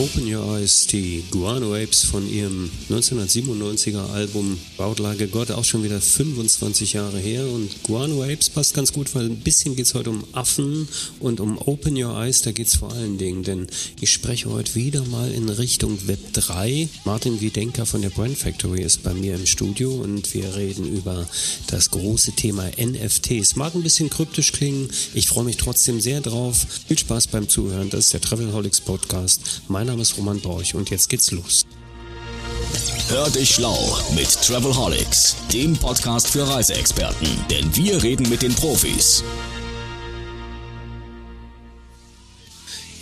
Open Your Eyes, die Guano Apes von ihrem 1997er Album Baut Like God, auch schon wieder 25 Jahre her. Und Guano Apes passt ganz gut, weil ein bisschen geht es heute um Affen und um Open Your Eyes, da geht es vor allen Dingen, denn ich spreche heute wieder mal in Richtung Web 3. Martin Wiedenker von der Brand Factory ist bei mir im Studio und wir reden über das große Thema NFTs. Mag ein bisschen kryptisch klingen, ich freue mich trotzdem sehr drauf. Viel Spaß beim Zuhören, das ist der Travelholics Podcast. Mein Name ist Roman Borch und jetzt geht's los. Hör dich schlau mit Travelholics, dem Podcast für Reiseexperten, denn wir reden mit den Profis.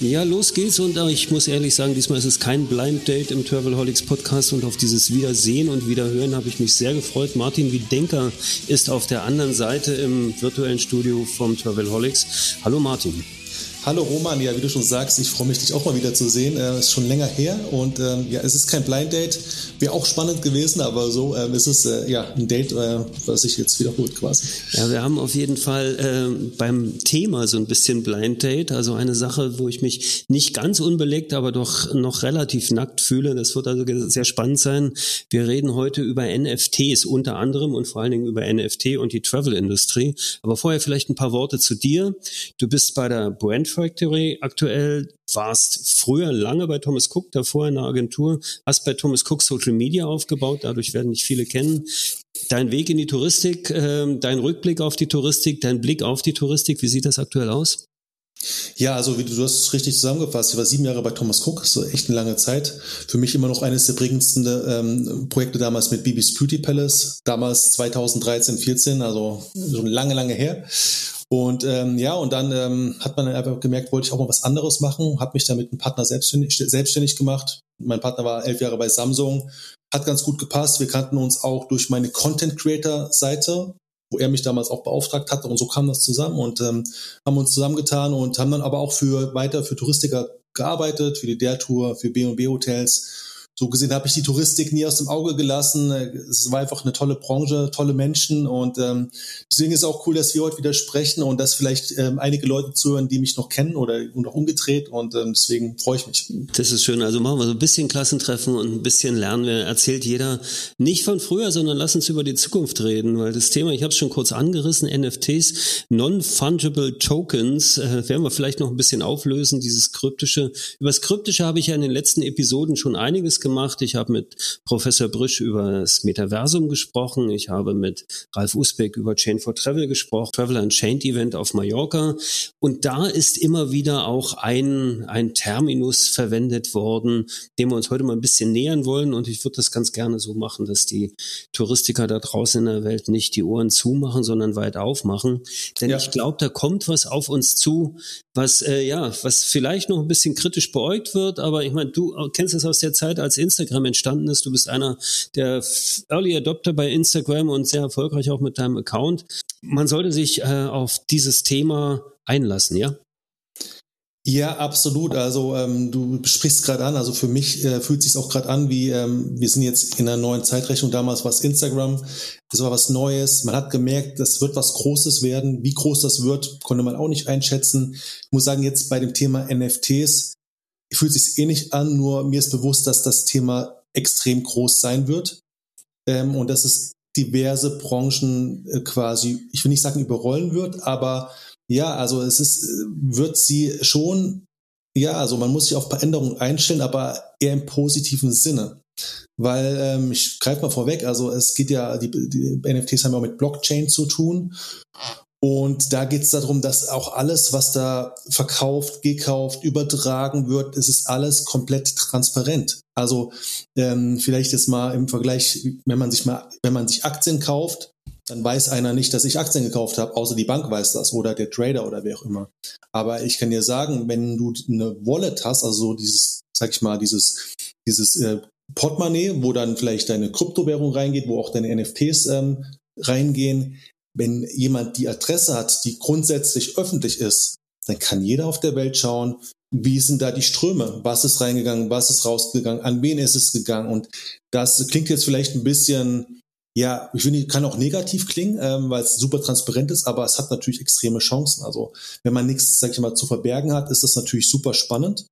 Ja, los geht's und äh, ich muss ehrlich sagen, diesmal ist es kein Blind Date im Travelholics Podcast und auf dieses Wiedersehen und Wiederhören habe ich mich sehr gefreut. Martin Wiedenker ist auf der anderen Seite im virtuellen Studio vom Travelholics. Hallo Martin. Hallo Roman, ja, wie du schon sagst, ich freue mich, dich auch mal wieder zu sehen. Äh, ist schon länger her und ähm, ja, es ist kein Blind Date. Wäre auch spannend gewesen, aber so ähm, ist es äh, ja ein Date, äh, was sich jetzt wiederholt quasi. Ja, wir haben auf jeden Fall äh, beim Thema so ein bisschen Blind Date, also eine Sache, wo ich mich nicht ganz unbelegt, aber doch noch relativ nackt fühle. Das wird also sehr spannend sein. Wir reden heute über NFTs unter anderem und vor allen Dingen über NFT und die Travel-Industrie. Aber vorher vielleicht ein paar Worte zu dir. Du bist bei der Brand Factory aktuell, warst früher lange bei Thomas Cook, davor in der Agentur, hast bei Thomas Cook Social Media aufgebaut, dadurch werden dich viele kennen. Dein Weg in die Touristik, äh, dein Rückblick auf die Touristik, dein Blick auf die Touristik, wie sieht das aktuell aus? Ja, also wie du, du hast es richtig zusammengefasst. Ich war sieben Jahre bei Thomas Cook, so echt eine lange Zeit. Für mich immer noch eines der prägendsten ähm, Projekte damals mit Bibis Beauty Palace, damals 2013, 14, also schon lange, lange her. Und ähm, ja, und dann ähm, hat man einfach gemerkt, wollte ich auch mal was anderes machen, habe mich dann mit einem Partner selbstständig, selbstständig gemacht. Mein Partner war elf Jahre bei Samsung, hat ganz gut gepasst. Wir kannten uns auch durch meine Content Creator Seite, wo er mich damals auch beauftragt hatte und so kam das zusammen und ähm, haben uns zusammengetan und haben dann aber auch für weiter für Touristiker gearbeitet, für die Der Tour, für B&B Hotels so gesehen habe ich die Touristik nie aus dem Auge gelassen. Es war einfach eine tolle Branche, tolle Menschen und ähm, deswegen ist es auch cool, dass wir heute wieder sprechen und dass vielleicht ähm, einige Leute zuhören, die mich noch kennen oder noch umgedreht und ähm, deswegen freue ich mich. Das ist schön. Also machen wir so ein bisschen Klassentreffen und ein bisschen lernen. Wir erzählt jeder nicht von früher, sondern lass uns über die Zukunft reden, weil das Thema, ich habe es schon kurz angerissen, NFTs, Non-Fungible Tokens, äh, werden wir vielleicht noch ein bisschen auflösen, dieses kryptische. Über das Kryptische habe ich ja in den letzten Episoden schon einiges gemacht gemacht. Ich habe mit Professor Brüsch über das Metaversum gesprochen. Ich habe mit Ralf Usbeck über Chain for Travel gesprochen, Travel Unchained Event auf Mallorca. Und da ist immer wieder auch ein, ein Terminus verwendet worden, dem wir uns heute mal ein bisschen nähern wollen. Und ich würde das ganz gerne so machen, dass die Touristiker da draußen in der Welt nicht die Ohren zumachen, sondern weit aufmachen. Denn ja. ich glaube, da kommt was auf uns zu, was äh, ja, was vielleicht noch ein bisschen kritisch beäugt wird, aber ich meine, du kennst es aus der Zeit, als Instagram entstanden ist. Du bist einer der Early Adopter bei Instagram und sehr erfolgreich auch mit deinem Account. Man sollte sich äh, auf dieses Thema einlassen, ja? Ja, absolut. Also ähm, du sprichst gerade an. Also für mich äh, fühlt sich auch gerade an, wie ähm, wir sind jetzt in einer neuen Zeitrechnung. Damals war es Instagram, das war was Neues. Man hat gemerkt, das wird was Großes werden. Wie groß das wird, konnte man auch nicht einschätzen. Ich muss sagen, jetzt bei dem Thema NFTs fühlt sich ähnlich an. Nur mir ist bewusst, dass das Thema extrem groß sein wird ähm, und dass es diverse Branchen äh, quasi, ich will nicht sagen überrollen wird, aber ja, also es ist, wird sie schon, ja, also man muss sich auf Veränderungen einstellen, aber eher im positiven Sinne. Weil ähm, ich greife mal vorweg, also es geht ja, die, die NFTs haben ja auch mit Blockchain zu tun. Und da geht es darum, dass auch alles, was da verkauft, gekauft, übertragen wird, es ist alles komplett transparent. Also ähm, vielleicht jetzt mal im Vergleich, wenn man sich mal, wenn man sich Aktien kauft, dann weiß einer nicht, dass ich Aktien gekauft habe, außer die Bank weiß das oder der Trader oder wer auch immer. Aber ich kann dir sagen, wenn du eine Wallet hast, also so dieses, sag ich mal, dieses, dieses äh, Portemonnaie, wo dann vielleicht deine Kryptowährung reingeht, wo auch deine NFTs ähm, reingehen, wenn jemand die Adresse hat, die grundsätzlich öffentlich ist, dann kann jeder auf der Welt schauen, wie sind da die Ströme? Was ist reingegangen? Was ist rausgegangen? An wen ist es gegangen? Und das klingt jetzt vielleicht ein bisschen ja, ich finde, kann auch negativ klingen, ähm, weil es super transparent ist, aber es hat natürlich extreme Chancen. Also wenn man nichts, sag ich mal, zu verbergen hat, ist das natürlich super spannend.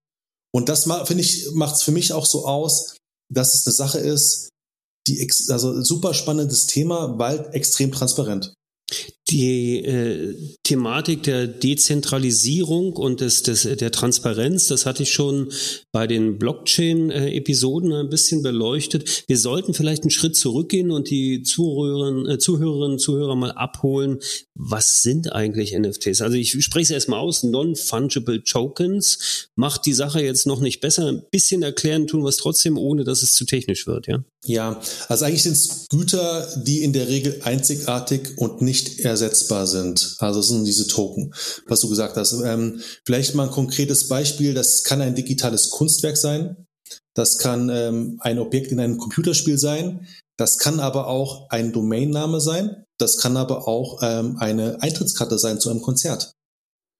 Und das finde ich, macht es für mich auch so aus, dass es eine Sache ist, die, also super spannendes Thema, weil extrem transparent die äh, Thematik der Dezentralisierung und des, des, der Transparenz, das hatte ich schon bei den Blockchain-Episoden ein bisschen beleuchtet. Wir sollten vielleicht einen Schritt zurückgehen und die Zuhörerinnen, äh, Zuhörerinnen Zuhörer mal abholen. Was sind eigentlich NFTs? Also ich spreche es erstmal aus. Non-Fungible Tokens macht die Sache jetzt noch nicht besser. Ein bisschen erklären tun wir es trotzdem, ohne dass es zu technisch wird, ja? Ja, also eigentlich sind es Güter, die in der Regel einzigartig und nicht ersetzbar sind. Also es sind diese Token, was du gesagt hast. Ähm, vielleicht mal ein konkretes Beispiel. Das kann ein digitales Kunstwerk sein. Das kann ähm, ein Objekt in einem Computerspiel sein. Das kann aber auch ein Domainname sein. Das kann aber auch ähm, eine Eintrittskarte sein zu einem Konzert.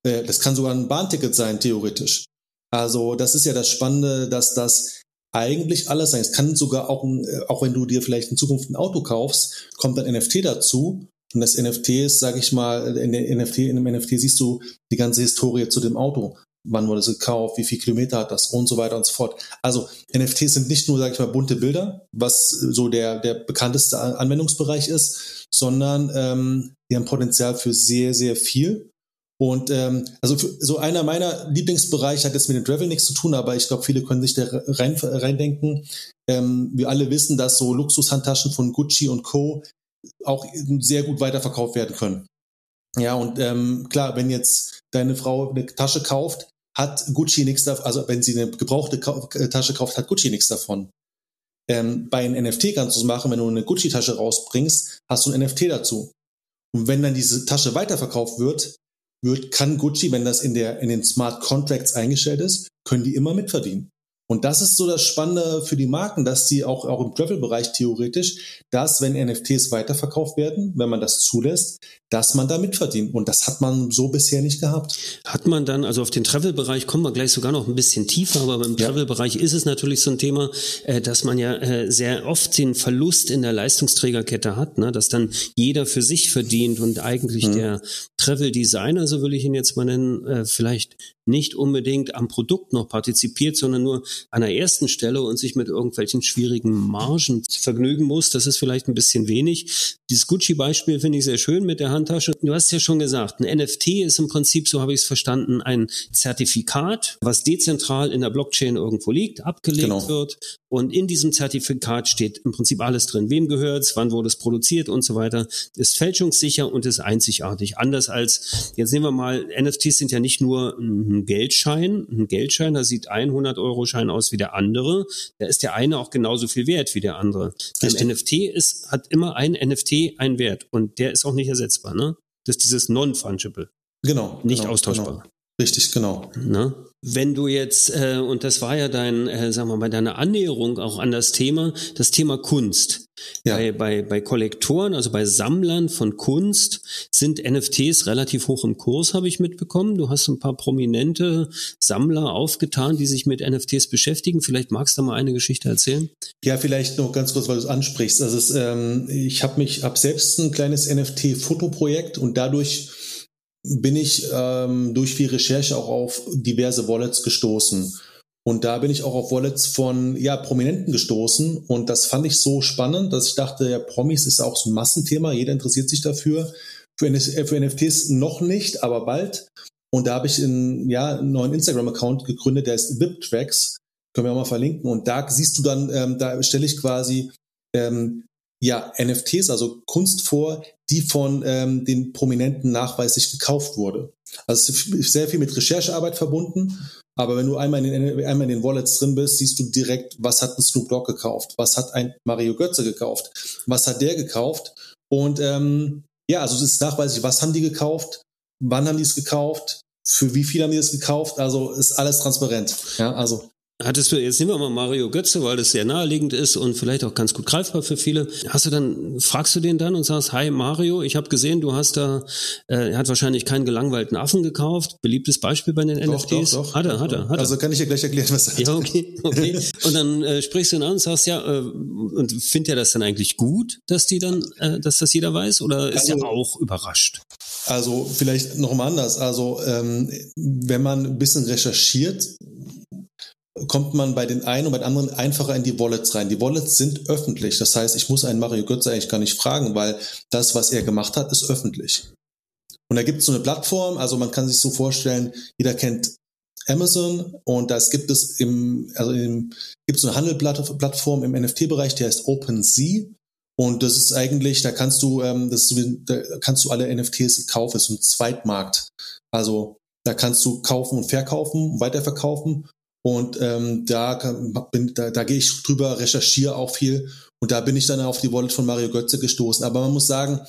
Äh, das kann sogar ein Bahnticket sein, theoretisch. Also das ist ja das Spannende, dass das eigentlich alles sein. Es kann sogar auch, äh, auch wenn du dir vielleicht in Zukunft ein Auto kaufst, kommt ein NFT dazu. Und das NFT ist, sage ich mal, in der NFT, in dem NFT siehst du die ganze Historie zu dem Auto. Wann wurde es gekauft, wie viel Kilometer hat das und so weiter und so fort. Also NFTs sind nicht nur, sage ich mal, bunte Bilder, was so der, der bekannteste Anwendungsbereich ist, sondern ähm, die haben Potenzial für sehr, sehr viel. Und ähm, also so einer meiner Lieblingsbereiche hat jetzt mit dem Travel nichts zu tun, aber ich glaube, viele können sich da rein, reindenken. Ähm, wir alle wissen, dass so Luxushandtaschen von Gucci und Co. auch sehr gut weiterverkauft werden können. Ja, und ähm, klar, wenn jetzt deine Frau eine Tasche kauft, hat Gucci nichts davon, also wenn sie eine gebrauchte äh, Tasche kauft, hat Gucci nichts davon. Ähm, bei einem NFT kannst du es machen, wenn du eine Gucci-Tasche rausbringst, hast du ein NFT dazu. Und wenn dann diese Tasche weiterverkauft wird, wird, kann Gucci, wenn das in, der, in den Smart Contracts eingestellt ist, können die immer mitverdienen. Und das ist so das Spannende für die Marken, dass sie auch, auch im Travel-Bereich theoretisch, dass wenn NFTs weiterverkauft werden, wenn man das zulässt, dass man da mitverdient. Und das hat man so bisher nicht gehabt. Hat man dann, also auf den Travel-Bereich kommen wir gleich sogar noch ein bisschen tiefer, aber beim ja. Travel-Bereich ist es natürlich so ein Thema, äh, dass man ja äh, sehr oft den Verlust in der Leistungsträgerkette hat, ne? dass dann jeder für sich verdient und eigentlich mhm. der Travel-Designer, so will ich ihn jetzt mal nennen, äh, vielleicht nicht unbedingt am Produkt noch partizipiert, sondern nur an der ersten Stelle und sich mit irgendwelchen schwierigen Margen vergnügen muss. Das ist vielleicht ein bisschen wenig. Dieses Gucci-Beispiel finde ich sehr schön mit der Handtasche. Du hast ja schon gesagt, ein NFT ist im Prinzip, so habe ich es verstanden, ein Zertifikat, was dezentral in der Blockchain irgendwo liegt, abgelegt genau. wird. Und in diesem Zertifikat steht im Prinzip alles drin. Wem gehört's, wann wurde es produziert und so weiter. Ist fälschungssicher und ist einzigartig. Anders als, jetzt nehmen wir mal, NFTs sind ja nicht nur ein Geldschein. Ein Geldschein, da sieht ein 100-Euro-Schein aus wie der andere. Da ist der eine auch genauso viel wert wie der andere. Ein NFT ist, hat immer ein NFT einen Wert und der ist auch nicht ersetzbar. Ne? Das ist dieses Non-Fungible. Genau. Nicht genau, austauschbar. Genau. Richtig, genau. Ne? Wenn du jetzt, äh, und das war ja dein, äh, sagen wir mal, deine Annäherung auch an das Thema, das Thema Kunst. Ja. Bei, bei, bei Kollektoren, also bei Sammlern von Kunst, sind NFTs relativ hoch im Kurs, habe ich mitbekommen. Du hast ein paar prominente Sammler aufgetan, die sich mit NFTs beschäftigen. Vielleicht magst du mal eine Geschichte erzählen? Ja, vielleicht noch ganz kurz, weil du es ansprichst. Also es, ähm, ich habe mich, ab selbst ein kleines NFT-Fotoprojekt und dadurch bin ich ähm, durch viel Recherche auch auf diverse Wallets gestoßen. Und da bin ich auch auf Wallets von ja, Prominenten gestoßen. Und das fand ich so spannend, dass ich dachte, ja, Promis ist auch so ein Massenthema. Jeder interessiert sich dafür. Für, für NFTs noch nicht, aber bald. Und da habe ich in, ja, einen neuen Instagram-Account gegründet, der ist VipTracks. Können wir auch mal verlinken. Und da siehst du dann, ähm, da stelle ich quasi ähm, ja, NFTs, also Kunst vor, die von ähm, den Prominenten nachweislich gekauft wurde. Also sehr viel mit Recherchearbeit verbunden, aber wenn du einmal in, den, einmal in den Wallets drin bist, siehst du direkt, was hat ein Snoop Dogg gekauft, was hat ein Mario Götze gekauft, was hat der gekauft? Und ähm, ja, also es ist nachweislich, was haben die gekauft, wann haben die es gekauft, für wie viel haben die es gekauft, also ist alles transparent. Ja, also Hattest du, jetzt nehmen wir mal Mario Götze, weil das sehr naheliegend ist und vielleicht auch ganz gut greifbar für viele. Hast du dann, fragst du den dann und sagst, hi Mario, ich habe gesehen, du hast da, äh, er hat wahrscheinlich keinen gelangweilten Affen gekauft. Beliebtes Beispiel bei den doch, NFTs. Doch, doch, hat er, hat er, hat er. Also kann ich dir gleich erklären, was er hat. Ja, okay, okay. Und dann äh, sprichst du ihn an und sagst, ja, äh, und findet er das dann eigentlich gut, dass die dann, äh, dass das jeder weiß oder ist also, er auch überrascht? Also vielleicht noch mal anders. Also ähm, wenn man ein bisschen recherchiert, kommt man bei den einen und bei den anderen einfacher in die Wallets rein. Die Wallets sind öffentlich. Das heißt, ich muss einen Mario Götze eigentlich gar nicht fragen, weil das, was er gemacht hat, ist öffentlich. Und da gibt es so eine Plattform, also man kann sich so vorstellen, jeder kennt Amazon und das gibt es im, also im, gibt es eine Handelplattform im NFT-Bereich, die heißt OpenSea. Und das ist eigentlich, da kannst du, ähm, das ist, da kannst du alle NFTs kaufen, das ist ein Zweitmarkt. Also da kannst du kaufen und verkaufen, weiterverkaufen. Und ähm, da, kann, da, da gehe ich drüber, recherchiere auch viel. Und da bin ich dann auf die Wallet von Mario Götze gestoßen. Aber man muss sagen,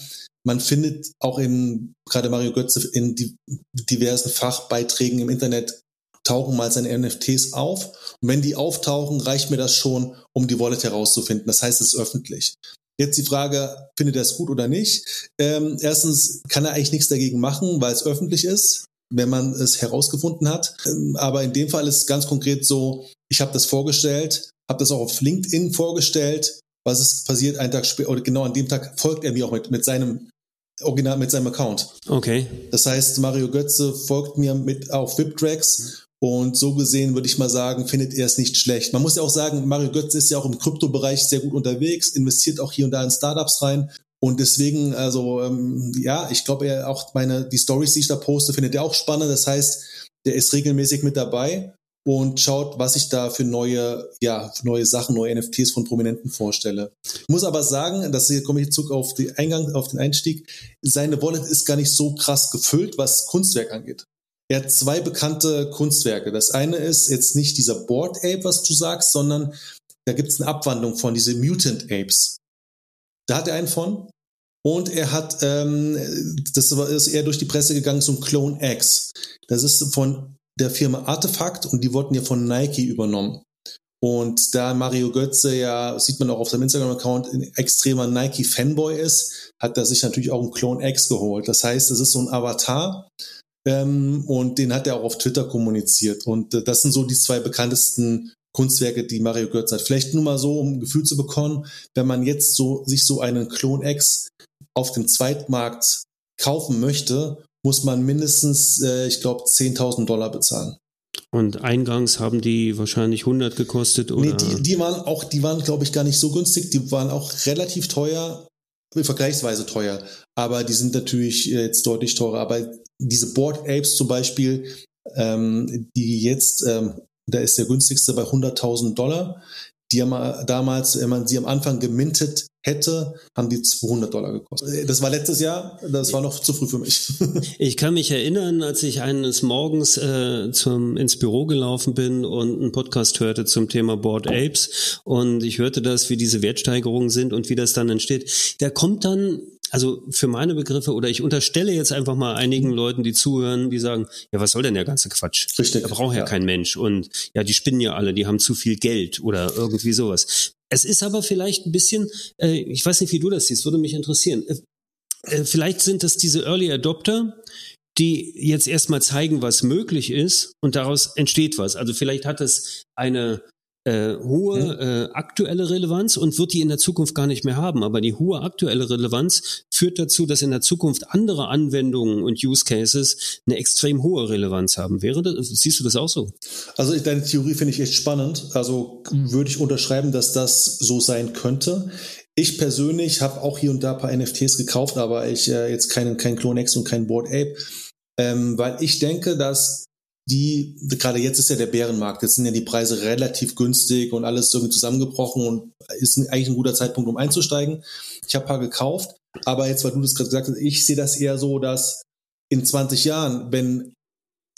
man findet auch in, gerade Mario Götze, in die, diversen Fachbeiträgen im Internet tauchen mal seine NFTs auf. Und wenn die auftauchen, reicht mir das schon, um die Wallet herauszufinden. Das heißt, es ist öffentlich. Jetzt die Frage, findet er es gut oder nicht? Ähm, erstens kann er eigentlich nichts dagegen machen, weil es öffentlich ist, wenn man es herausgefunden hat. Ähm, aber in dem Fall ist es ganz konkret so, ich habe das vorgestellt, habe das auch auf LinkedIn vorgestellt. Was ist passiert einen Tag später, oder genau an dem Tag folgt er mir auch mit, mit seinem Original, mit seinem Account. Okay. Das heißt, Mario Götze folgt mir mit auf VIPTRACks und so gesehen würde ich mal sagen, findet er es nicht schlecht. Man muss ja auch sagen, Mario Götze ist ja auch im Kryptobereich sehr gut unterwegs, investiert auch hier und da in Startups rein. Und deswegen, also ähm, ja, ich glaube, er auch meine, die Stories, die ich da poste, findet er auch spannend. Das heißt, der ist regelmäßig mit dabei und schaut, was ich da für neue, ja, neue Sachen, neue NFTs von Prominenten vorstelle. Ich muss aber sagen, dass hier komme ich zurück auf den Eingang, auf den Einstieg. Seine Wallet ist gar nicht so krass gefüllt, was Kunstwerk angeht. Er hat zwei bekannte Kunstwerke. Das eine ist jetzt nicht dieser Board Ape, was du sagst, sondern da gibt es eine Abwandlung von, diese Mutant Apes. Da hat er einen von. Und er hat, ähm, das ist eher durch die Presse gegangen, so ein Clone X. Das ist von der Firma Artefakt und die wurden ja von Nike übernommen. Und da Mario Götze ja, sieht man auch auf seinem Instagram-Account, ein extremer Nike-Fanboy ist, hat er sich natürlich auch einen Clone X geholt. Das heißt, es ist so ein Avatar, ähm, und den hat er auch auf Twitter kommuniziert. Und äh, das sind so die zwei bekanntesten Kunstwerke, die Mario Götze hat. Vielleicht nur mal so, um ein Gefühl zu bekommen, wenn man jetzt so sich so einen Clone X auf dem Zweitmarkt kaufen möchte, muss man mindestens, äh, ich glaube, 10.000 Dollar bezahlen. Und eingangs haben die wahrscheinlich 100 gekostet oder? Nee, die, die waren auch, die waren, glaube ich, gar nicht so günstig. Die waren auch relativ teuer, vergleichsweise teuer. Aber die sind natürlich äh, jetzt deutlich teurer. Aber diese Board Apes zum Beispiel, ähm, die jetzt, ähm, da ist der günstigste bei 100.000 Dollar. Die haben damals, wenn man sie am Anfang gemintet hätte, haben die 200 Dollar gekostet. Das war letztes Jahr, das war noch zu früh für mich. ich kann mich erinnern, als ich eines Morgens äh, zum, ins Büro gelaufen bin und einen Podcast hörte zum Thema Board Apes und ich hörte das, wie diese Wertsteigerungen sind und wie das dann entsteht. Da kommt dann also für meine Begriffe, oder ich unterstelle jetzt einfach mal einigen Leuten, die zuhören, die sagen, ja, was soll denn der ganze Quatsch? Richtig. Da braucht ja, ja kein Mensch. Und ja, die spinnen ja alle, die haben zu viel Geld oder irgendwie sowas. Es ist aber vielleicht ein bisschen, äh, ich weiß nicht, wie du das siehst, würde mich interessieren. Äh, äh, vielleicht sind das diese Early Adopter, die jetzt erstmal zeigen, was möglich ist und daraus entsteht was. Also vielleicht hat es eine äh, hohe mhm. äh, aktuelle Relevanz und wird die in der Zukunft gar nicht mehr haben. Aber die hohe aktuelle Relevanz führt dazu, dass in der Zukunft andere Anwendungen und Use Cases eine extrem hohe Relevanz haben. Wäre das, siehst du das auch so? Also deine Theorie finde ich echt spannend. Also würde ich unterschreiben, dass das so sein könnte. Ich persönlich habe auch hier und da ein paar NFTs gekauft, aber ich äh, jetzt keinen kein Clonex und kein Board Ape, ähm, weil ich denke, dass die, gerade jetzt ist ja der Bärenmarkt, jetzt sind ja die Preise relativ günstig und alles irgendwie zusammengebrochen und ist eigentlich ein guter Zeitpunkt, um einzusteigen. Ich habe ein paar gekauft, aber jetzt, weil du das gerade gesagt hast, ich sehe das eher so, dass in 20 Jahren, wenn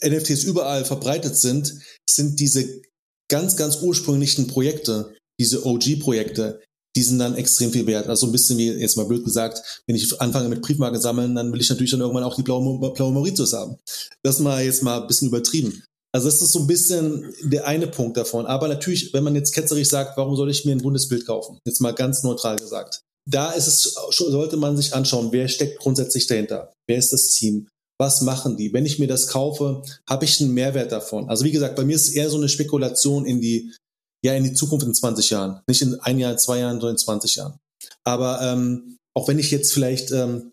NFTs überall verbreitet sind, sind diese ganz, ganz ursprünglichen Projekte, diese OG-Projekte, die sind dann extrem viel wert. Also ein bisschen wie, jetzt mal blöd gesagt, wenn ich anfange mit Briefmarken sammeln, dann will ich natürlich dann irgendwann auch die blaue, blaue Mauritius haben. Das mal jetzt mal ein bisschen übertrieben. Also das ist so ein bisschen der eine Punkt davon. Aber natürlich, wenn man jetzt ketzerisch sagt, warum soll ich mir ein Bundesbild kaufen? Jetzt mal ganz neutral gesagt. Da ist es, sollte man sich anschauen, wer steckt grundsätzlich dahinter? Wer ist das Team? Was machen die? Wenn ich mir das kaufe, habe ich einen Mehrwert davon. Also wie gesagt, bei mir ist es eher so eine Spekulation in die ja in die Zukunft in 20 Jahren. Nicht in ein Jahr, zwei Jahren, sondern in 20 Jahren. Aber ähm, auch wenn ich jetzt vielleicht ähm,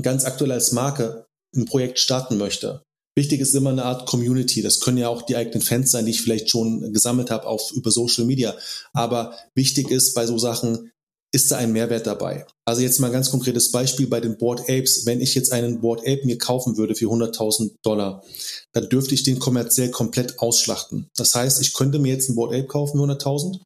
ganz aktuell als Marke ein Projekt starten möchte, Wichtig ist immer eine Art Community. Das können ja auch die eigenen Fans sein, die ich vielleicht schon gesammelt habe auf über Social Media. Aber wichtig ist bei so Sachen, ist da ein Mehrwert dabei? Also jetzt mal ein ganz konkretes Beispiel bei den Board Apes. Wenn ich jetzt einen Board Ape mir kaufen würde für 100.000 Dollar, dann dürfte ich den kommerziell komplett ausschlachten. Das heißt, ich könnte mir jetzt einen Board Ape kaufen für 100.000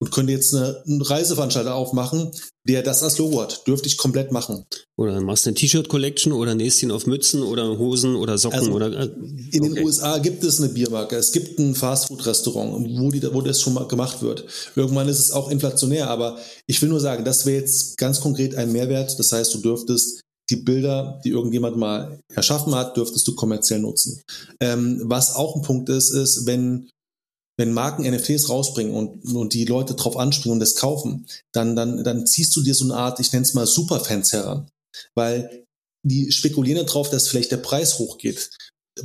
und könnte jetzt eine, einen Reiseveranstalter aufmachen, der das als Logo hat. Dürfte ich komplett machen. Oder machst eine T-Shirt-Collection oder nähst ihn auf Mützen oder Hosen oder Socken also oder. Äh, in den USA gibt es eine Biermarke, es gibt ein Fastfood-Restaurant, wo, die, wo das schon mal gemacht wird. Irgendwann ist es auch inflationär, aber ich will nur sagen, das wäre jetzt ganz konkret ein Mehrwert. Das heißt, du dürftest die Bilder, die irgendjemand mal erschaffen hat, dürftest du kommerziell nutzen. Ähm, was auch ein Punkt ist, ist, wenn wenn Marken NFTs rausbringen und, und die Leute drauf anspringen und das kaufen, dann, dann, dann ziehst du dir so eine Art, ich nenne es mal Superfans heran. Weil die spekulieren darauf, dass vielleicht der Preis hochgeht.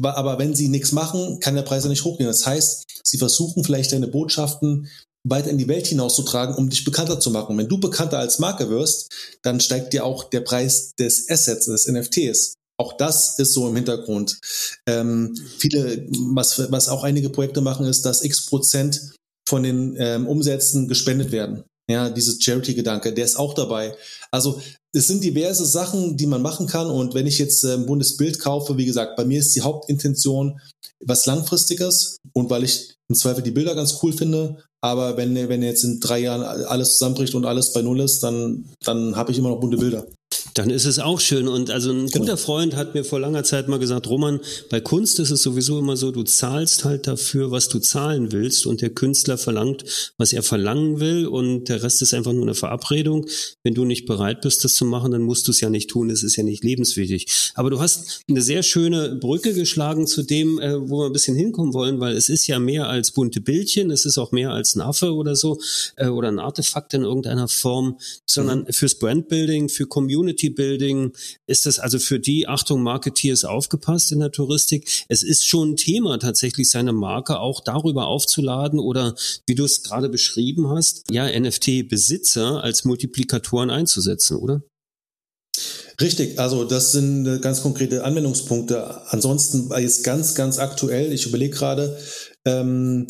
Aber wenn sie nichts machen, kann der Preis ja nicht hochgehen. Das heißt, sie versuchen vielleicht deine Botschaften weiter in die Welt hinauszutragen, um dich bekannter zu machen. Wenn du bekannter als Marke wirst, dann steigt dir auch der Preis des Assets, des NFTs. Auch das ist so im Hintergrund. Ähm, viele, was, was auch einige Projekte machen, ist, dass x Prozent von den ähm, Umsätzen gespendet werden. Ja, dieses Charity-Gedanke, der ist auch dabei. Also es sind diverse Sachen, die man machen kann. Und wenn ich jetzt äh, ein buntes Bild kaufe, wie gesagt, bei mir ist die Hauptintention was Langfristiges und weil ich im Zweifel die Bilder ganz cool finde. Aber wenn, wenn jetzt in drei Jahren alles zusammenbricht und alles bei Null ist, dann, dann habe ich immer noch bunte Bilder. Dann ist es auch schön. Und also ein genau. guter Freund hat mir vor langer Zeit mal gesagt, Roman, bei Kunst ist es sowieso immer so, du zahlst halt dafür, was du zahlen willst und der Künstler verlangt, was er verlangen will und der Rest ist einfach nur eine Verabredung. Wenn du nicht bereit bist, das zu machen, dann musst du es ja nicht tun. Es ist ja nicht lebenswichtig. Aber du hast eine sehr schöne Brücke geschlagen zu dem, äh, wo wir ein bisschen hinkommen wollen, weil es ist ja mehr als bunte Bildchen, es ist auch mehr als ein Affe oder so äh, oder ein Artefakt in irgendeiner Form, sondern mhm. fürs Brandbuilding, für Community Community Building? Ist das also für die, Achtung, Marketeers aufgepasst in der Touristik? Es ist schon ein Thema, tatsächlich seine Marke auch darüber aufzuladen oder, wie du es gerade beschrieben hast, ja, NFT-Besitzer als Multiplikatoren einzusetzen, oder? Richtig, also das sind äh, ganz konkrete Anwendungspunkte. Ansonsten jetzt ganz, ganz aktuell, ich überlege gerade, ähm,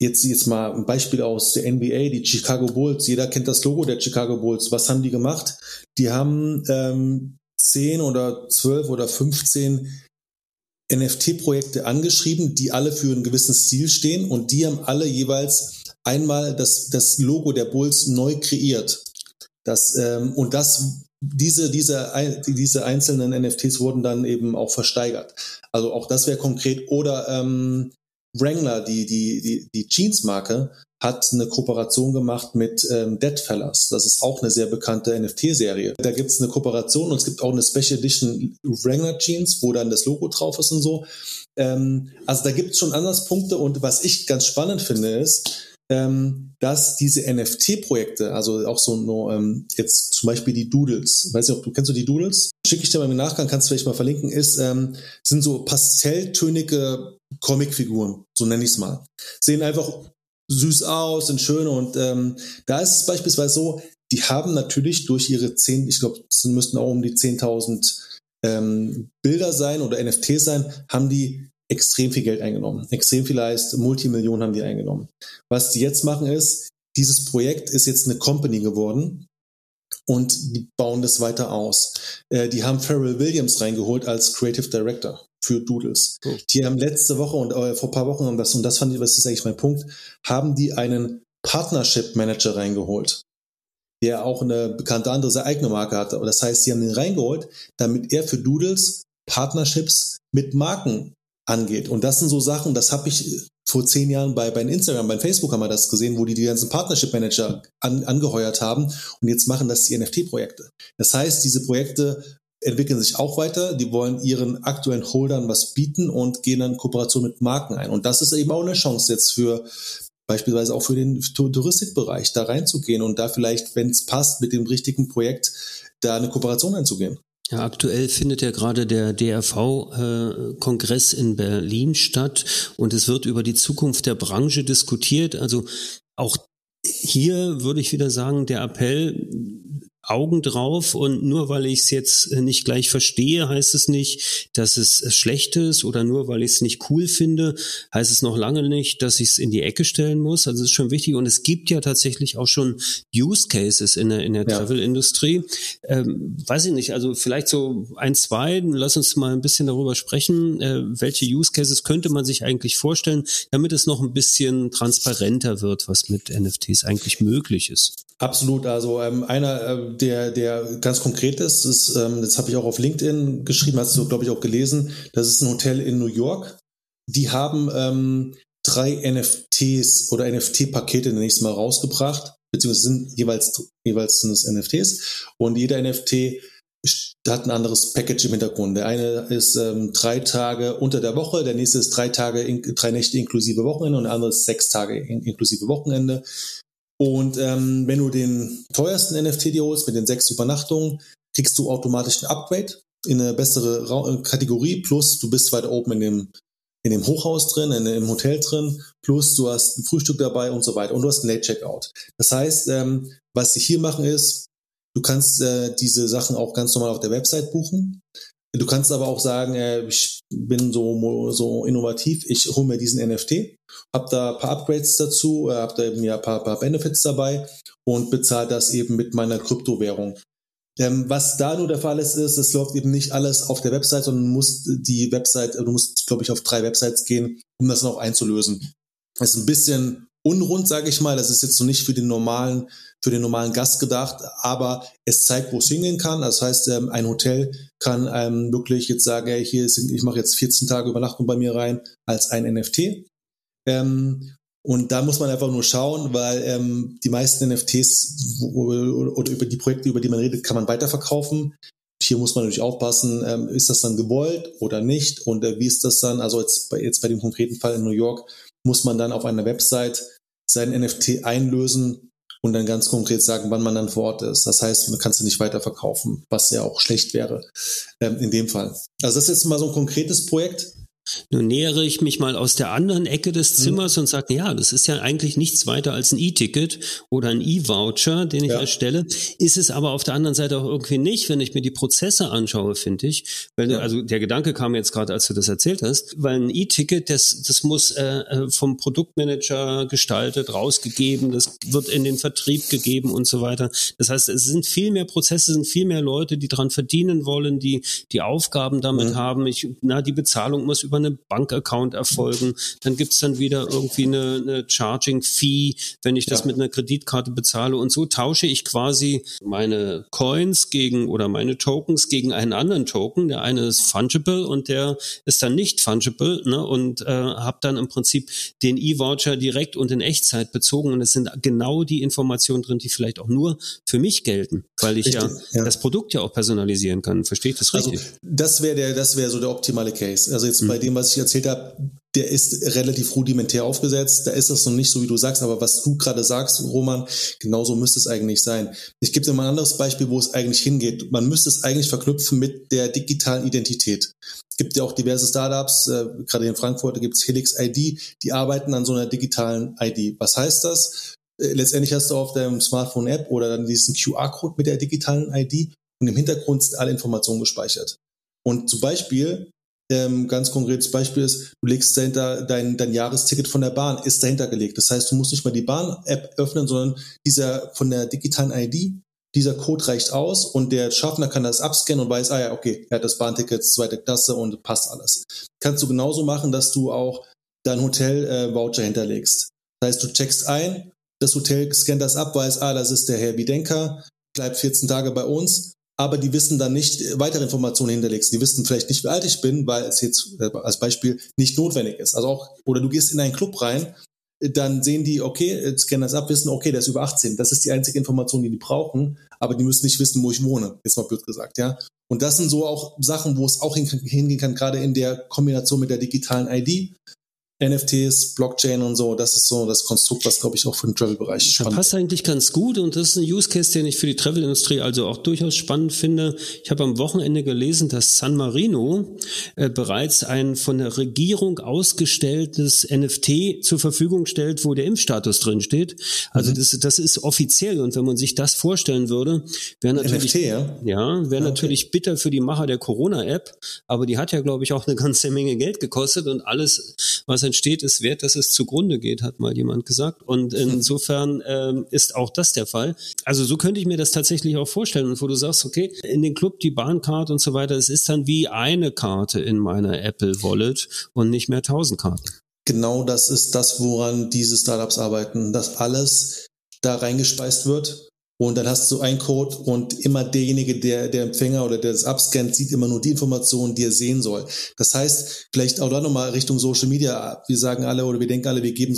jetzt, jetzt mal ein Beispiel aus der NBA, die Chicago Bulls. Jeder kennt das Logo der Chicago Bulls. Was haben die gemacht? Die haben ähm, 10 oder 12 oder 15 NFT-Projekte angeschrieben, die alle für einen gewissen Stil stehen und die haben alle jeweils einmal das, das Logo der Bulls neu kreiert. Das, ähm, und das, diese, diese, diese einzelnen NFTs wurden dann eben auch versteigert. Also auch das wäre konkret. Oder ähm, Wrangler, die, die, die, die Jeans-Marke, hat eine Kooperation gemacht mit ähm, Deadfellas. Das ist auch eine sehr bekannte NFT-Serie. Da gibt es eine Kooperation und es gibt auch eine Special Edition Wrangler Jeans, wo dann das Logo drauf ist und so. Ähm, also da gibt es schon Ansatzpunkte und was ich ganz spannend finde ist, ähm, dass diese NFT-Projekte, also auch so no, ähm, jetzt zum Beispiel die Doodles, weiß nicht, ob du kennst du die Doodles? Schicke ich dir mal im Nachgang, kannst du vielleicht mal verlinken, ist, ähm, sind so pastelltönige Comicfiguren, so nenne ich es mal. Sehen einfach süß aus, sind schön und ähm, da ist es beispielsweise so, die haben natürlich durch ihre zehn, ich glaube, es müssten auch um die 10.000 ähm, Bilder sein oder NFTs sein, haben die extrem viel Geld eingenommen. Extrem viel heißt, Multimillionen haben die eingenommen. Was die jetzt machen ist, dieses Projekt ist jetzt eine Company geworden und die bauen das weiter aus. Äh, die haben Pharrell Williams reingeholt als Creative Director für Doodles. Cool. Die haben letzte Woche und äh, vor ein paar Wochen, und das, und das fand ich, das ist eigentlich mein Punkt, haben die einen Partnership Manager reingeholt, der auch eine bekannte andere, seine eigene Marke hatte. Aber das heißt, sie haben den reingeholt, damit er für Doodles Partnerships mit Marken angeht. Und das sind so Sachen, das habe ich vor zehn Jahren bei, bei Instagram, bei Facebook haben wir das gesehen, wo die die ganzen Partnership Manager an, angeheuert haben und jetzt machen das die NFT-Projekte. Das heißt, diese Projekte entwickeln sich auch weiter. Die wollen ihren aktuellen Holdern was bieten und gehen dann Kooperation mit Marken ein. Und das ist eben auch eine Chance jetzt für beispielsweise auch für den Touristikbereich da reinzugehen und da vielleicht, wenn es passt, mit dem richtigen Projekt da eine Kooperation einzugehen. Ja, aktuell findet ja gerade der DRV-Kongress äh, in Berlin statt und es wird über die Zukunft der Branche diskutiert. Also auch hier würde ich wieder sagen, der Appell, Augen drauf und nur weil ich es jetzt nicht gleich verstehe, heißt es nicht, dass es schlecht ist oder nur weil ich es nicht cool finde, heißt es noch lange nicht, dass ich es in die Ecke stellen muss. Also es ist schon wichtig und es gibt ja tatsächlich auch schon Use Cases in der, in der ja. Travel-Industrie. Ähm, weiß ich nicht, also vielleicht so ein, zwei, lass uns mal ein bisschen darüber sprechen. Äh, welche Use Cases könnte man sich eigentlich vorstellen, damit es noch ein bisschen transparenter wird, was mit NFTs eigentlich möglich ist? Absolut. Also ähm, einer, äh, der, der ganz konkret ist, ist ähm, das habe ich auch auf LinkedIn geschrieben, hast du, glaube ich, auch gelesen. Das ist ein Hotel in New York. Die haben ähm, drei NFTs oder NFT-Pakete nächstes Mal rausgebracht, beziehungsweise sind jeweils, jeweils sind es NFTs. Und jeder NFT hat ein anderes Package im Hintergrund. Der eine ist ähm, drei Tage unter der Woche, der nächste ist drei Tage, in, drei Nächte inklusive Wochenende und der andere ist sechs Tage in, inklusive Wochenende. Und ähm, wenn du den teuersten NFT dir holst mit den sechs Übernachtungen, kriegst du automatisch ein Upgrade in eine bessere Ra äh, Kategorie, plus du bist weiter oben in dem, in dem Hochhaus drin, in dem Hotel drin, plus du hast ein Frühstück dabei und so weiter und du hast ein Late Checkout. Das heißt, ähm, was sie hier machen ist, du kannst äh, diese Sachen auch ganz normal auf der Website buchen. Du kannst aber auch sagen, äh, ich bin so, so innovativ, ich hole mir diesen NFT, habe da ein paar Upgrades dazu, äh, habe da eben ja ein paar, paar Benefits dabei und bezahle das eben mit meiner Kryptowährung. Ähm, was da nur der Fall ist, ist, es läuft eben nicht alles auf der Website, sondern du musst die Website, du musst, glaube ich, auf drei Websites gehen, um das noch einzulösen. Das ist ein bisschen unrund, sage ich mal. Das ist jetzt so nicht für den normalen, für den normalen Gast gedacht, aber es zeigt, wo es hingehen kann. Das heißt, ähm, ein Hotel kann einem wirklich jetzt sagen, hey, hier ist, ich mache jetzt 14 Tage Übernachtung bei mir rein als ein NFT. Ähm, und da muss man einfach nur schauen, weil ähm, die meisten NFTs oder über die Projekte, über die man redet, kann man weiterverkaufen. Hier muss man natürlich aufpassen, ähm, ist das dann gewollt oder nicht und äh, wie ist das dann? Also jetzt bei, jetzt bei dem konkreten Fall in New York muss man dann auf einer Website sein NFT einlösen und dann ganz konkret sagen, wann man dann vor Ort ist. Das heißt, man kann es nicht weiterverkaufen, was ja auch schlecht wäre ähm, in dem Fall. Also das ist jetzt mal so ein konkretes Projekt. Nun nähere ich mich mal aus der anderen Ecke des mhm. Zimmers mhm. und sage, ja, das ist ja eigentlich nichts weiter als ein E-Ticket oder ein E-Voucher, den ich ja. erstelle. Ist es aber auf der anderen Seite auch irgendwie nicht, wenn ich mir die Prozesse anschaue, finde ich. Weil, ja. Also der Gedanke kam jetzt gerade, als du das erzählt hast, weil ein E-Ticket, das, das muss äh, äh, vom Produktmanager gestaltet, rausgegeben, das wird in den Vertrieb gegeben und so weiter. Das heißt, es sind viel mehr Prozesse, sind viel mehr Leute, die dran verdienen wollen, die die Aufgaben damit mhm. haben. Ich, na, die Bezahlung muss über einen Bankaccount erfolgen. Dann gibt's dann wieder irgendwie eine, eine Charging-Fee, wenn ich das ja. mit einer Kreditkarte bezahle. Und so tausche ich quasi meine Coins gegen oder meine Tokens gegen einen anderen Token. Der eine ist fungible und der ist dann nicht fungible ne? und äh, habe dann im Prinzip den E-Voucher direkt und in Echtzeit bezogen. Und es sind genau die Informationen drin, die vielleicht auch nur für mich gelten, weil ich ja, ja, das Produkt ja auch personalisieren kann. Verstehe ich das also richtig? Also, das wäre der, das wäre so der optimale Case. Also jetzt mhm. bei dem, was ich erzählt habe, der ist relativ rudimentär aufgesetzt. Da ist das noch nicht so, wie du sagst, aber was du gerade sagst, Roman, genauso müsste es eigentlich sein. Ich gebe dir mal ein anderes Beispiel, wo es eigentlich hingeht. Man müsste es eigentlich verknüpfen mit der digitalen Identität. Es gibt ja auch diverse Startups, äh, gerade in Frankfurt gibt es Helix ID, die arbeiten an so einer digitalen ID. Was heißt das? Äh, letztendlich hast du auf deinem Smartphone-App oder dann diesen QR-Code mit der digitalen ID und im Hintergrund sind alle Informationen gespeichert. Und zum Beispiel ähm, ganz konkretes Beispiel ist, du legst dahinter dein, dein Jahresticket von der Bahn, ist dahinter gelegt. Das heißt, du musst nicht mal die Bahn-App öffnen, sondern dieser von der digitalen ID, dieser Code reicht aus und der Schaffner kann das abscannen und weiß, ah ja, okay, er hat das Bahnticket, zweite Klasse und passt alles. Kannst du genauso machen, dass du auch dein Hotel-Voucher äh, hinterlegst. Das heißt, du checkst ein, das Hotel scannt das ab, weiß, ah, das ist der Herr Bidenka, bleibt 14 Tage bei uns aber die wissen dann nicht weitere Informationen hinterlegst. Die wissen vielleicht nicht, wie alt ich bin, weil es jetzt äh, als Beispiel nicht notwendig ist. Also auch, oder du gehst in einen Club rein, dann sehen die, okay, scannen das ab, wissen, okay, der ist über 18. Das ist die einzige Information, die die brauchen, aber die müssen nicht wissen, wo ich wohne, jetzt mal blöd gesagt, ja. Und das sind so auch Sachen, wo es auch hingehen kann, gerade in der Kombination mit der digitalen ID. NFTs, Blockchain und so, das ist so das Konstrukt, was, glaube ich, auch für den Travel-Bereich spannend ist. passt eigentlich ganz gut und das ist ein Use Case, den ich für die Travel-Industrie also auch durchaus spannend finde. Ich habe am Wochenende gelesen, dass San Marino äh, bereits ein von der Regierung ausgestelltes NFT zur Verfügung stellt, wo der Impfstatus drin steht. Also mhm. das, das ist offiziell und wenn man sich das vorstellen würde, wäre natürlich, NFT, ja, ja wäre okay. natürlich bitter für die Macher der Corona-App, aber die hat ja, glaube ich, auch eine ganze Menge Geld gekostet und alles, was entsteht, ist wert, dass es zugrunde geht, hat mal jemand gesagt. Und insofern ähm, ist auch das der Fall. Also so könnte ich mir das tatsächlich auch vorstellen. Und wo du sagst, okay, in den Club die Bahncard und so weiter, es ist dann wie eine Karte in meiner Apple Wallet und nicht mehr tausend Karten. Genau das ist das, woran diese Startups arbeiten, dass alles da reingespeist wird und dann hast du einen Code und immer derjenige, der, der Empfänger oder der das abscannt, sieht immer nur die Informationen, die er sehen soll. Das heißt, vielleicht auch da nochmal Richtung Social Media. Wir sagen alle oder wir denken alle, wir geben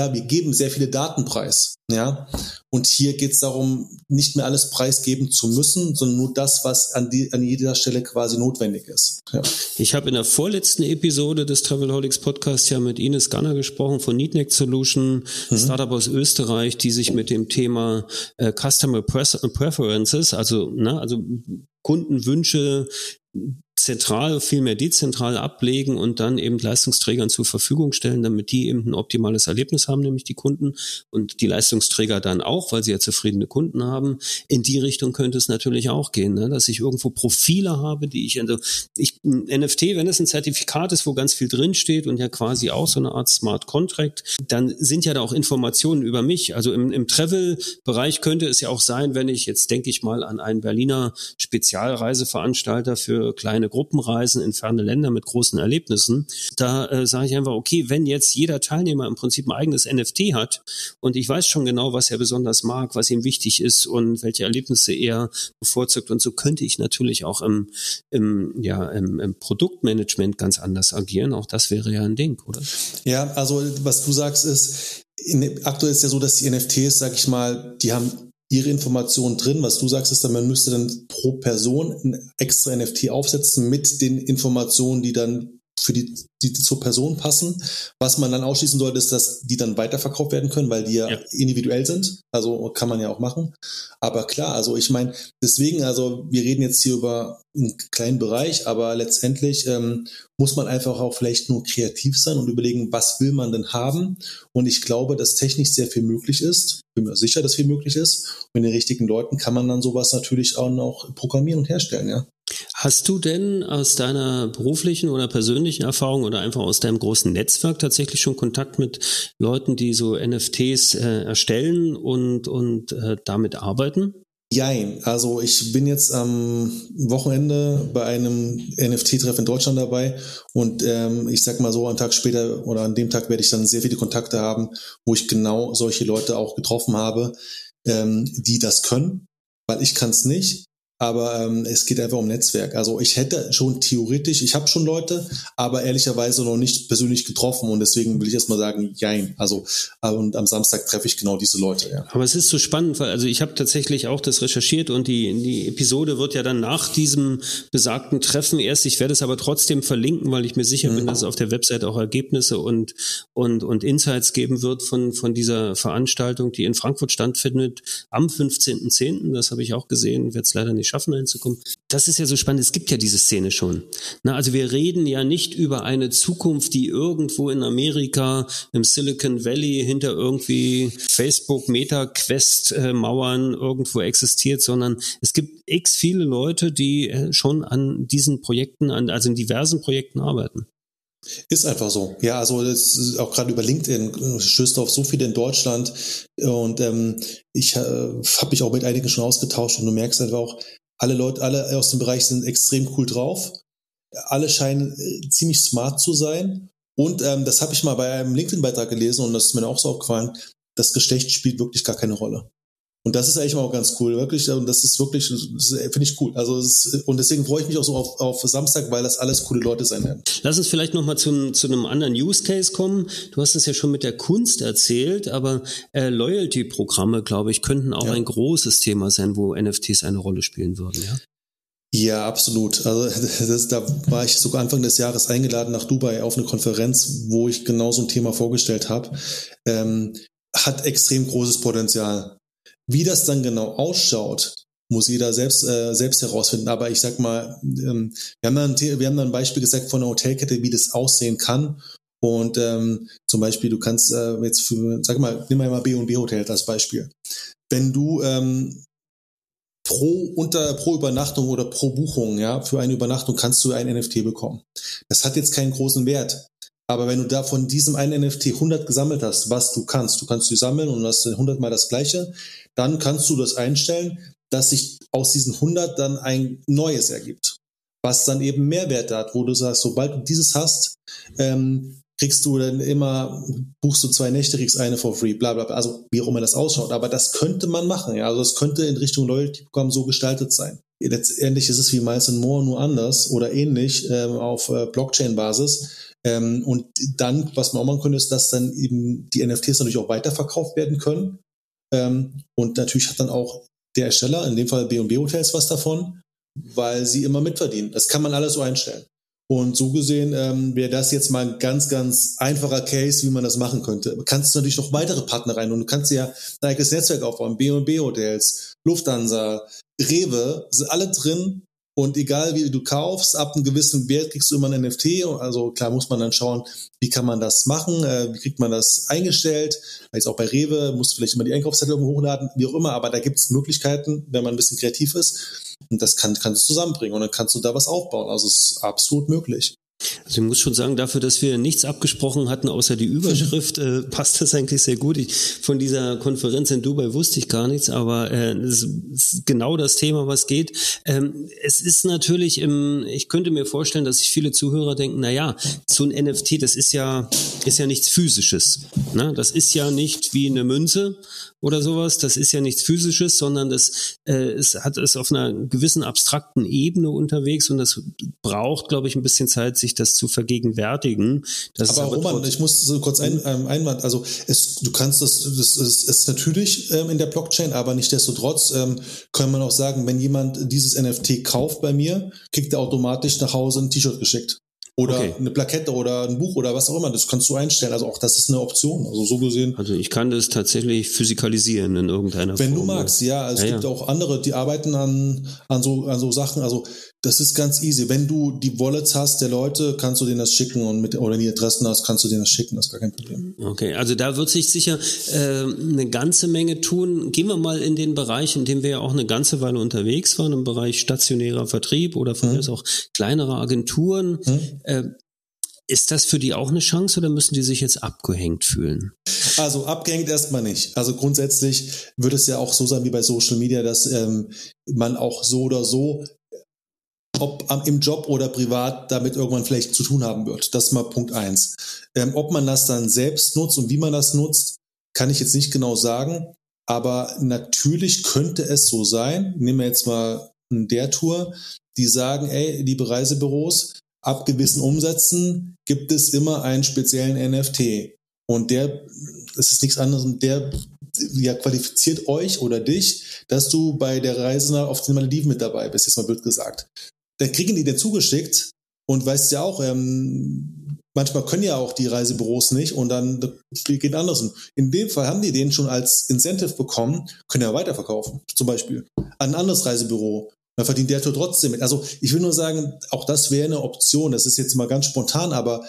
klar, wir geben sehr viele Daten preis. Ja? Und hier geht es darum, nicht mehr alles preisgeben zu müssen, sondern nur das, was an, die, an jeder Stelle quasi notwendig ist. Ja. Ich habe in der vorletzten Episode des Travelholics Podcast ja mit Ines Ganner gesprochen von Neatneck Solution, mhm. Startup aus Österreich, die sich mit dem Thema äh, Customer Preferences, also, ne, also Kundenwünsche zentral, vielmehr dezentral ablegen und dann eben Leistungsträgern zur Verfügung stellen, damit die eben ein optimales Erlebnis haben, nämlich die Kunden und die Leistungsträger dann auch, weil sie ja zufriedene Kunden haben. In die Richtung könnte es natürlich auch gehen, ne? dass ich irgendwo Profile habe, die ich, also ich, ein NFT, wenn es ein Zertifikat ist, wo ganz viel drinsteht und ja quasi auch so eine Art Smart Contract, dann sind ja da auch Informationen über mich. Also im, im Travel-Bereich könnte es ja auch sein, wenn ich, jetzt denke ich mal an einen Berliner Spezialreiseveranstalter für kleine Gruppenreisen in ferne Länder mit großen Erlebnissen. Da äh, sage ich einfach, okay, wenn jetzt jeder Teilnehmer im Prinzip ein eigenes NFT hat und ich weiß schon genau, was er besonders mag, was ihm wichtig ist und welche Erlebnisse er bevorzugt und so könnte ich natürlich auch im, im, ja, im, im Produktmanagement ganz anders agieren. Auch das wäre ja ein Ding, oder? Ja, also was du sagst ist, in, aktuell ist ja so, dass die NFTs, sag ich mal, die haben ihre Informationen drin. Was du sagst, ist dann, man müsste dann pro Person ein extra NFT aufsetzen mit den Informationen, die dann für die, die zur Person passen. Was man dann ausschließen sollte, ist, dass die dann weiterverkauft werden können, weil die ja, ja. individuell sind. Also kann man ja auch machen. Aber klar, also ich meine, deswegen, also wir reden jetzt hier über einen kleinen Bereich, aber letztendlich ähm, muss man einfach auch vielleicht nur kreativ sein und überlegen, was will man denn haben. Und ich glaube, dass technisch sehr viel möglich ist. Bin mir sicher, dass viel möglich ist. Und mit den richtigen Leuten kann man dann sowas natürlich auch noch programmieren und herstellen, ja. Hast du denn aus deiner beruflichen oder persönlichen Erfahrung oder einfach aus deinem großen Netzwerk tatsächlich schon Kontakt mit Leuten, die so NFTs äh, erstellen und, und äh, damit arbeiten? Jein, also ich bin jetzt am Wochenende bei einem NFT-Treff in Deutschland dabei und ähm, ich sag mal so, einen Tag später oder an dem Tag werde ich dann sehr viele Kontakte haben, wo ich genau solche Leute auch getroffen habe, ähm, die das können, weil ich kann es nicht. Aber ähm, es geht einfach um Netzwerk. Also ich hätte schon theoretisch, ich habe schon Leute, aber ehrlicherweise noch nicht persönlich getroffen und deswegen will ich erstmal sagen, jein. Also äh, und am Samstag treffe ich genau diese Leute. Ja. Aber es ist so spannend, weil also ich habe tatsächlich auch das recherchiert und die, die Episode wird ja dann nach diesem besagten Treffen erst. Ich werde es aber trotzdem verlinken, weil ich mir sicher mhm. bin, dass es auf der Website auch Ergebnisse und und und Insights geben wird von von dieser Veranstaltung, die in Frankfurt stattfindet am 15.10. Das habe ich auch gesehen, wird es leider nicht schaffen reinzukommen. Das ist ja so spannend. Es gibt ja diese Szene schon. Na, also wir reden ja nicht über eine Zukunft, die irgendwo in Amerika im Silicon Valley hinter irgendwie Facebook, Meta, Quest äh, Mauern irgendwo existiert, sondern es gibt x viele Leute, die äh, schon an diesen Projekten, an, also in diversen Projekten arbeiten. Ist einfach so. Ja, also das ist auch gerade über LinkedIn stößt auf so viele in Deutschland und ähm, ich äh, habe mich auch mit einigen schon ausgetauscht und du merkst einfach auch, alle Leute, alle aus dem Bereich sind extrem cool drauf. Alle scheinen äh, ziemlich smart zu sein. Und ähm, das habe ich mal bei einem LinkedIn-Beitrag gelesen und das ist mir auch so aufgefallen. Das Geschlecht spielt wirklich gar keine Rolle. Und das ist eigentlich auch ganz cool, wirklich. Und das ist wirklich, finde ich cool. Also ist, und deswegen freue ich mich auch so auf, auf Samstag, weil das alles coole Leute sein werden. Lass uns vielleicht nochmal zu, zu einem anderen Use Case kommen. Du hast es ja schon mit der Kunst erzählt, aber äh, Loyalty-Programme, glaube ich, könnten auch ja. ein großes Thema sein, wo NFTs eine Rolle spielen würden, ja? Ja, absolut. Also das, da war ich sogar Anfang des Jahres eingeladen nach Dubai auf eine Konferenz, wo ich genau so ein Thema vorgestellt habe. Ähm, hat extrem großes Potenzial. Wie das dann genau ausschaut, muss jeder selbst, äh, selbst herausfinden. Aber ich sag mal, ähm, wir, haben dann, wir haben dann ein Beispiel gesagt von einer Hotelkette, wie das aussehen kann. Und ähm, zum Beispiel, du kannst äh, jetzt für, sag mal, nimm mal B&B Hotel als Beispiel. Wenn du ähm, pro unter pro Übernachtung oder pro Buchung, ja, für eine Übernachtung kannst du ein NFT bekommen. Das hat jetzt keinen großen Wert. Aber wenn du da von diesem einen NFT 100 gesammelt hast, was du kannst, du kannst sie sammeln und hast 100 mal das gleiche, dann kannst du das einstellen, dass sich aus diesen 100 dann ein neues ergibt, was dann eben Mehrwert hat, wo du sagst, sobald du dieses hast, ähm, kriegst du dann immer, buchst du zwei Nächte, kriegst eine for free, bla bla bla. Also wie auch immer das ausschaut. Aber das könnte man machen, ja. Also es könnte in Richtung Loyalty-Programm so gestaltet sein. Letztendlich ist es wie Miles More nur anders oder ähnlich ähm, auf äh, Blockchain-Basis. Ähm, und dann, was man auch machen könnte, ist, dass dann eben die NFTs natürlich auch weiterverkauft werden können. Ähm, und natürlich hat dann auch der Ersteller, in dem Fall B&B Hotels, was davon, weil sie immer mitverdienen. Das kann man alles so einstellen. Und so gesehen ähm, wäre das jetzt mal ein ganz, ganz einfacher Case, wie man das machen könnte. Du kannst natürlich noch weitere Partner rein und du kannst ja ein eigenes Netzwerk aufbauen. B&B Hotels, Lufthansa, Rewe, sind alle drin. Und egal wie du kaufst, ab einem gewissen Wert kriegst du immer ein NFT. Also klar muss man dann schauen, wie kann man das machen, äh, wie kriegt man das eingestellt. Jetzt auch bei Rewe, muss vielleicht immer die Einkaufszettel hochladen, wie auch immer. Aber da gibt es Möglichkeiten, wenn man ein bisschen kreativ ist und das kann, kannst du zusammenbringen und dann kannst du da was aufbauen. Also es ist absolut möglich. Also ich muss schon sagen, dafür, dass wir nichts abgesprochen hatten, außer die Überschrift, äh, passt das eigentlich sehr gut. Ich, von dieser Konferenz in Dubai wusste ich gar nichts, aber äh, es ist genau das Thema, was geht. Ähm, es ist natürlich im, ich könnte mir vorstellen, dass sich viele Zuhörer denken, na ja, so ein NFT, das ist ja, ist ja nichts Physisches. Ne? Das ist ja nicht wie eine Münze oder sowas. Das ist ja nichts Physisches, sondern das äh, es hat es auf einer gewissen abstrakten Ebene unterwegs und das braucht, glaube ich, ein bisschen Zeit, sich das zu vergegenwärtigen. Das aber, aber Roman, ich muss so kurz ein, ähm, einwand, also es, du kannst das, das ist, ist natürlich ähm, in der Blockchain, aber nichtdestotrotz ähm, kann man auch sagen, wenn jemand dieses NFT kauft bei mir, kriegt er automatisch nach Hause ein T-Shirt geschickt. Oder okay. eine Plakette oder ein Buch oder was auch immer. Das kannst du einstellen. Also auch das ist eine Option. Also so gesehen. Also ich kann das tatsächlich physikalisieren in irgendeiner Wenn Form. Wenn du magst, ja. Also ja, es gibt ja. auch andere, die arbeiten an, an, so, an so Sachen. Also das ist ganz easy. Wenn du die Wallets hast der Leute, kannst du denen das schicken und mit oder die Adressen hast, kannst du denen das schicken. Das ist gar kein Problem. Okay, also da wird sich sicher äh, eine ganze Menge tun. Gehen wir mal in den Bereich, in dem wir ja auch eine ganze Weile unterwegs waren, im Bereich stationärer Vertrieb oder von mhm. auch kleinere Agenturen. Mhm. Äh, ist das für die auch eine Chance oder müssen die sich jetzt abgehängt fühlen? Also abgehängt erstmal nicht. Also grundsätzlich wird es ja auch so sein wie bei Social Media, dass ähm, man auch so oder so ob im Job oder privat damit irgendwann vielleicht zu tun haben wird. Das ist mal Punkt eins. Ähm, ob man das dann selbst nutzt und wie man das nutzt, kann ich jetzt nicht genau sagen. Aber natürlich könnte es so sein, nehmen wir jetzt mal der Tour, die sagen, ey, liebe Reisebüros, ab gewissen Umsätzen gibt es immer einen speziellen NFT. Und der, es ist nichts anderes, der ja, qualifiziert euch oder dich, dass du bei der Reise auf den Malediven mit dabei bist, jetzt mal blöd gesagt dann kriegen die den zugeschickt und weißt ja auch, ähm, manchmal können ja auch die Reisebüros nicht und dann geht anders. In dem Fall haben die den schon als Incentive bekommen, können ja weiterverkaufen, zum Beispiel an ein anderes Reisebüro. Dann verdient der trotzdem mit. Also ich will nur sagen, auch das wäre eine Option. Das ist jetzt mal ganz spontan, aber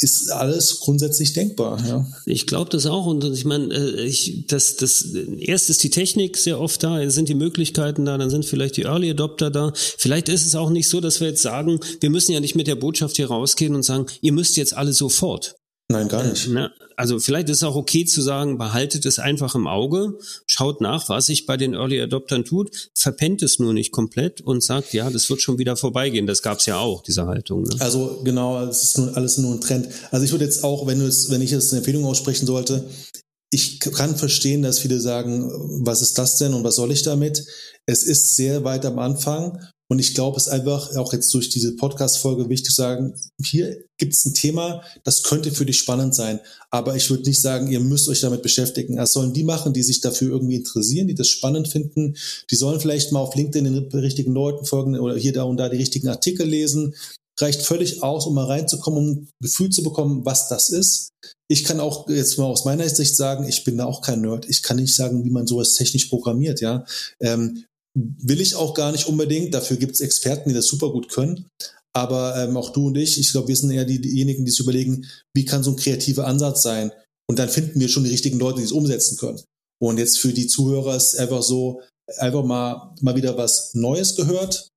ist alles grundsätzlich denkbar. Ja. Ich glaube das auch und ich meine, äh, ich, das, das erst ist die Technik sehr oft da, sind die Möglichkeiten da, dann sind vielleicht die Early Adopter da. Vielleicht ist es auch nicht so, dass wir jetzt sagen, wir müssen ja nicht mit der Botschaft hier rausgehen und sagen, ihr müsst jetzt alle sofort. Nein, gar nicht. Äh, ne? Also vielleicht ist es auch okay zu sagen, behaltet es einfach im Auge, schaut nach, was sich bei den Early Adoptern tut, verpennt es nur nicht komplett und sagt, ja, das wird schon wieder vorbeigehen. Das gab es ja auch, diese Haltung. Ne? Also genau, es ist nur, alles nur ein Trend. Also ich würde jetzt auch, wenn du es, wenn ich jetzt eine Empfehlung aussprechen sollte, ich kann verstehen, dass viele sagen, was ist das denn und was soll ich damit? Es ist sehr weit am Anfang Und ich glaube, es ist einfach auch jetzt durch diese Podcast-Folge wichtig zu sagen, hier gibt es ein Thema, das könnte für dich spannend sein. Aber ich würde nicht sagen, ihr müsst euch damit beschäftigen. Das sollen die machen, die sich dafür irgendwie interessieren, die das spannend finden. Die sollen vielleicht mal auf LinkedIn den richtigen Leuten folgen oder hier da und da die richtigen Artikel lesen reicht völlig aus, um mal reinzukommen, um ein Gefühl zu bekommen, was das ist. Ich kann auch jetzt mal aus meiner Sicht sagen, ich bin da auch kein Nerd. Ich kann nicht sagen, wie man sowas technisch programmiert, ja. Ähm, will ich auch gar nicht unbedingt. Dafür gibt es Experten, die das super gut können. Aber ähm, auch du und ich, ich glaube, wir sind eher die, diejenigen, die sich überlegen, wie kann so ein kreativer Ansatz sein? Und dann finden wir schon die richtigen Leute, die es umsetzen können. Und jetzt für die Zuhörer ist einfach so, einfach mal, mal wieder was Neues gehört,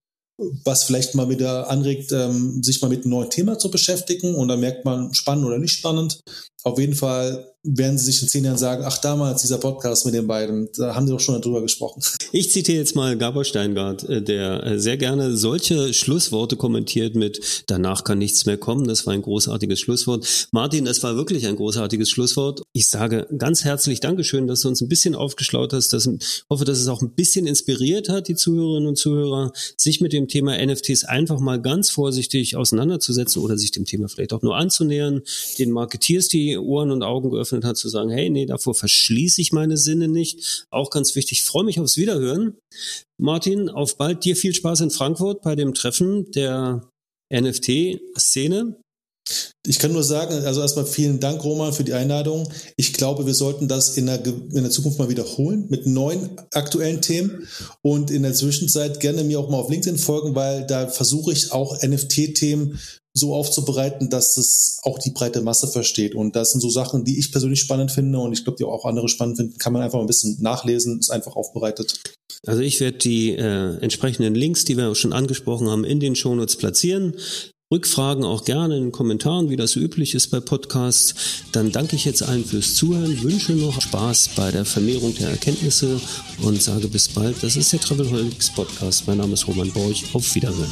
was vielleicht mal wieder anregt, ähm, sich mal mit einem neuen Thema zu beschäftigen. Und dann merkt man, spannend oder nicht spannend. Auf jeden Fall werden sie sich in zehn Jahren sagen, ach damals dieser Podcast mit den beiden, da haben sie doch schon darüber gesprochen. Ich zitiere jetzt mal Gabor Steingart, äh, der äh, sehr gerne solche Schlussworte kommentiert mit, danach kann nichts mehr kommen. Das war ein großartiges Schlusswort. Martin, das war wirklich ein großartiges Schlusswort. Ich sage ganz herzlich Dankeschön, dass du uns ein bisschen aufgeschlaut hast. Dass, hoffe, dass es auch ein bisschen inspiriert hat, die Zuhörerinnen und Zuhörer, sich mit dem Thema NFTs einfach mal ganz vorsichtig auseinanderzusetzen oder sich dem Thema vielleicht auch nur anzunähern. Den Marketeers die Ohren und Augen geöffnet geöffnet hat, zu sagen, hey, nee, davor verschließe ich meine Sinne nicht. Auch ganz wichtig, ich freue mich aufs Wiederhören. Martin, auf bald. Dir viel Spaß in Frankfurt bei dem Treffen der NFT-Szene. Ich kann nur sagen, also erstmal vielen Dank, Roman, für die Einladung. Ich glaube, wir sollten das in der, in der Zukunft mal wiederholen mit neuen aktuellen Themen und in der Zwischenzeit gerne mir auch mal auf LinkedIn folgen, weil da versuche ich auch NFT-Themen so aufzubereiten, dass es auch die breite Masse versteht. Und das sind so Sachen, die ich persönlich spannend finde und ich glaube, die auch andere spannend finden, kann man einfach ein bisschen nachlesen, ist einfach aufbereitet. Also ich werde die äh, entsprechenden Links, die wir schon angesprochen haben, in den Shownotes platzieren. Rückfragen auch gerne in den Kommentaren, wie das üblich ist bei Podcasts. Dann danke ich jetzt allen fürs Zuhören, wünsche noch Spaß bei der Vermehrung der Erkenntnisse und sage bis bald. Das ist der Travelholics Podcast. Mein Name ist Roman Borch. Auf Wiedersehen.